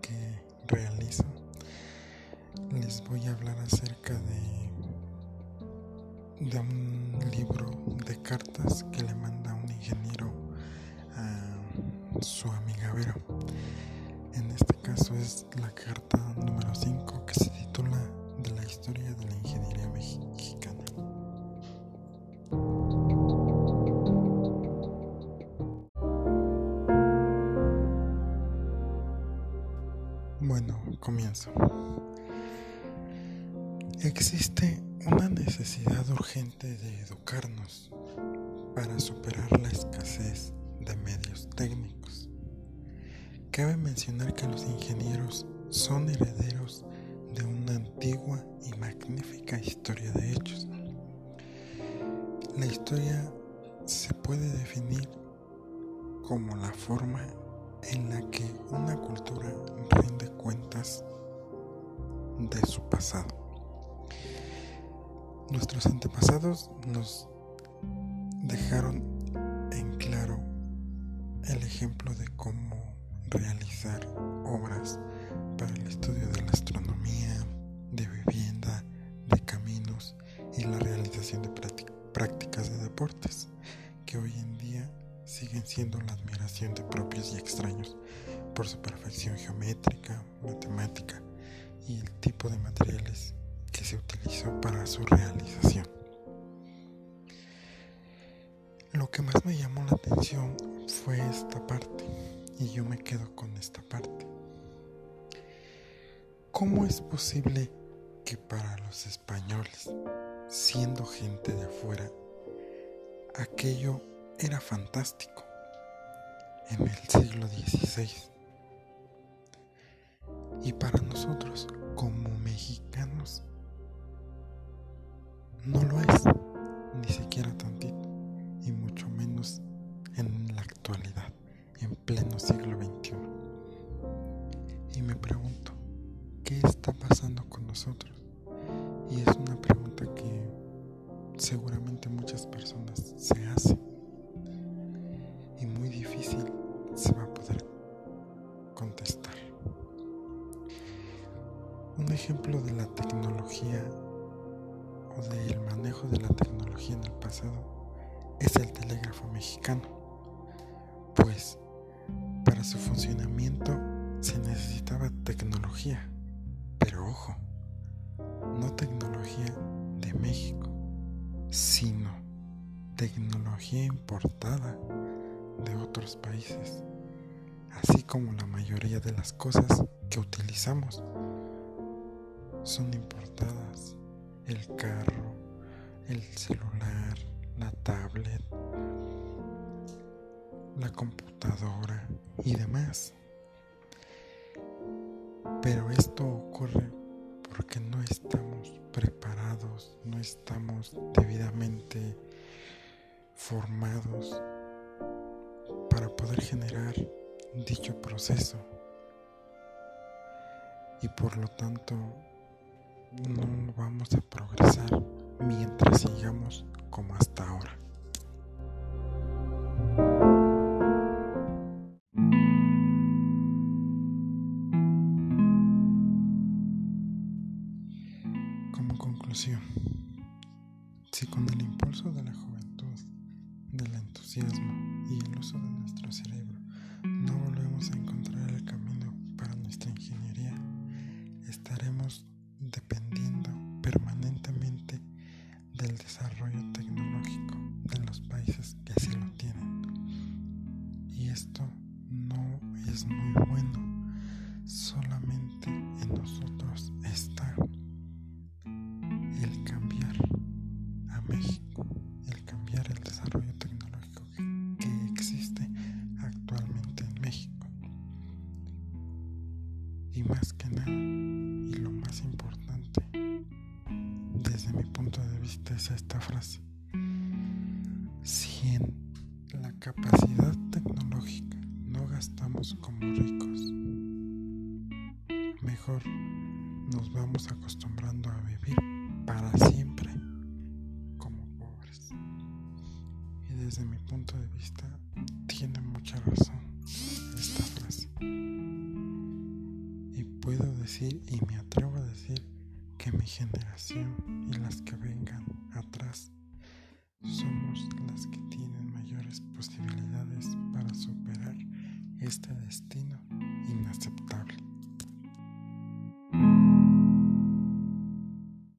que realizo les voy a hablar acerca de, de un libro de cartas que le manda un ingeniero a su amiga Vero. En este caso es la carta número 5 que se titula De la historia del ingeniero. Bueno, comienzo. Existe una necesidad urgente de educarnos para superar la escasez de medios técnicos. Cabe mencionar que los ingenieros son herederos de una antigua y magnífica historia de hechos. La historia se puede definir como la forma en la que una cultura rinde cuentas de su pasado. Nuestros antepasados nos dejaron en claro el ejemplo de cómo realizar obras para el estudio de la astronomía, de vivienda, de caminos y la realización de prácticas de deportes, que hoy en día siguen siendo la admiración de propios y extraños por su perfección geométrica, matemática y el tipo de materiales que se utilizó para su realización. Lo que más me llamó la atención fue esta parte y yo me quedo con esta parte. ¿Cómo es posible que para los españoles, siendo gente de afuera, aquello era fantástico en el siglo XVI? Y para nosotros, como mexicanos, no lo es, ni siquiera tantito, y mucho menos en la actualidad, en pleno siglo XXI. Y me pregunto, ¿qué está pasando con nosotros? Y es una pregunta que seguramente muchas personas se hacen. Ejemplo de la tecnología o del manejo de la tecnología en el pasado es el telégrafo mexicano, pues para su funcionamiento se necesitaba tecnología, pero ojo, no tecnología de México, sino tecnología importada de otros países, así como la mayoría de las cosas que utilizamos son importadas el carro, el celular, la tablet, la computadora y demás. Pero esto ocurre porque no estamos preparados, no estamos debidamente formados para poder generar dicho proceso. Y por lo tanto no vamos a progresar mientras sigamos como hasta ahora. Como conclusión, si con el impulso de la juventud, del entusiasmo y el uso de nuestro cerebro Y más que nada, y lo más importante, desde mi punto de vista es esta frase. Si en la capacidad tecnológica no gastamos como ricos, mejor nos vamos acostumbrando a vivir para siempre como pobres. Y desde mi punto de vista decir y me atrevo a decir que mi generación y las que vengan atrás somos las que tienen mayores posibilidades para superar este destino.